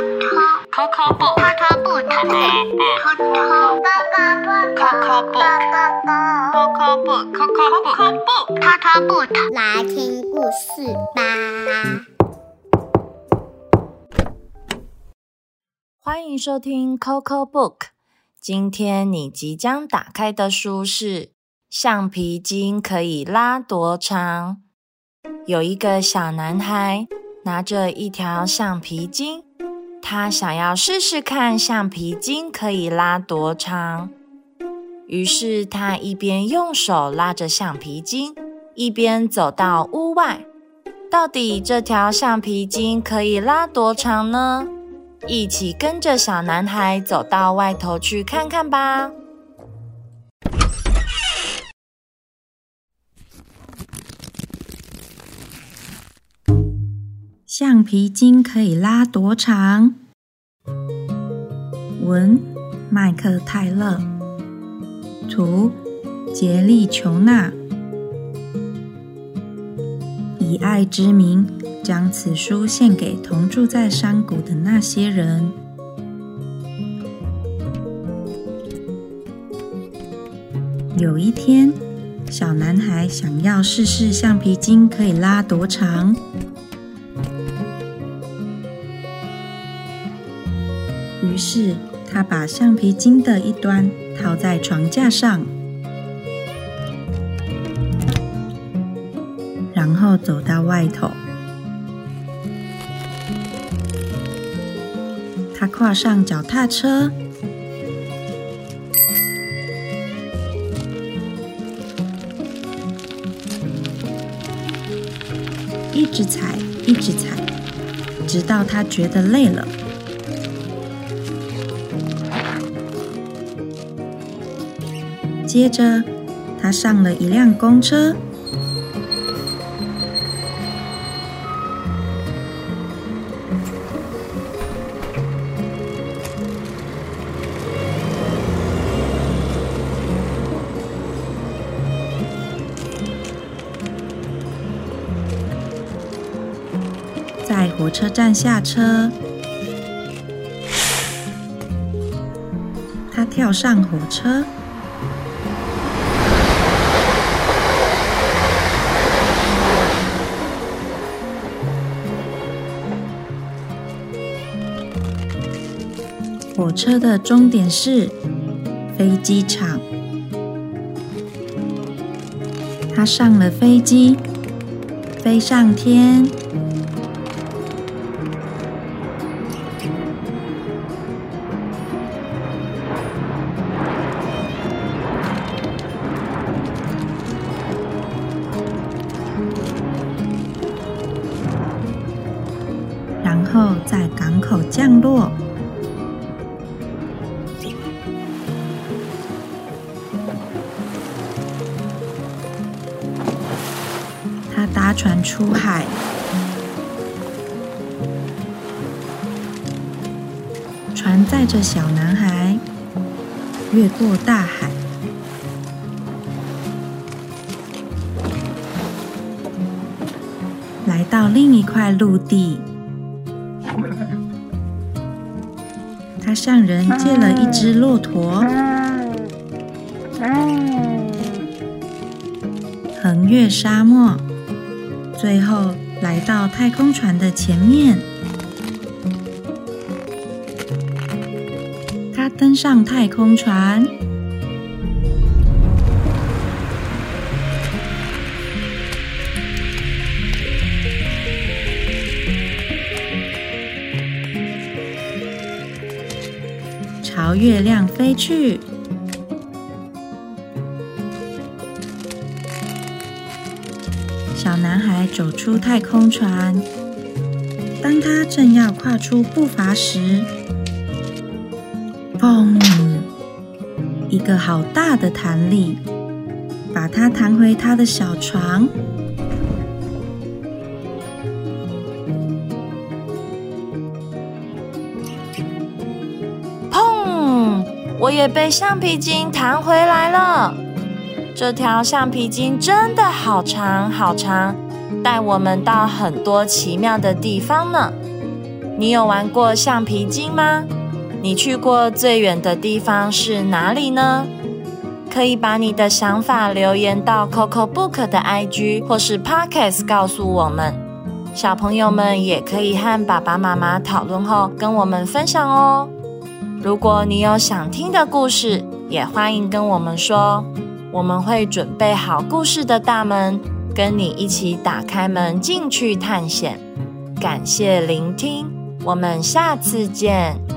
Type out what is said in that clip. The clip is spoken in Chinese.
Coco book. Coco book. Coco book. 来听故事吧。欢迎收听 Coco Book。今天你即将打开的书是《橡皮筋可以拉多长》。有一个小男孩拿着一条橡皮筋，他想要试试看橡皮筋可以拉多长。于是他一边用手拉着橡皮筋，一边走到屋外。到底这条橡皮筋可以拉多长呢？一起跟着小男孩走到外头去看看吧。橡皮筋可以拉多长？文：麦克泰勒，图：杰利琼纳，以爱之名。将此书献给同住在山谷的那些人。有一天，小男孩想要试试橡皮筋可以拉多长，是他把橡皮筋的一端套在床架上，然后走到外头。他跨上脚踏车，一直踩，一直踩，直到他觉得累了。接着，他上了一辆公车。在火车站下车，他跳上火车，火车的终点是飞机场。他上了飞机，飞上天。然后在港口降落。搭船出海，船载着小男孩越过大海，来到另一块陆地。他向人借了一只骆驼，横越沙漠，最后来到太空船的前面。他登上太空船，朝月亮飞去。小男孩走出太空船，当他正要跨出步伐时，砰！一个好大的弹力，把他弹回他的小床。砰！我也被橡皮筋弹回来了。这条橡皮筋真的好长好长，带我们到很多奇妙的地方呢。你有玩过橡皮筋吗？你去过最远的地方是哪里呢？可以把你的想法留言到 Coco Book 的 IG 或是 Podcast 告诉我们。小朋友们也可以和爸爸妈妈讨论后跟我们分享哦。如果你有想听的故事，也欢迎跟我们说，我们会准备好故事的大门，跟你一起打开门进去探险。感谢聆听，我们下次见。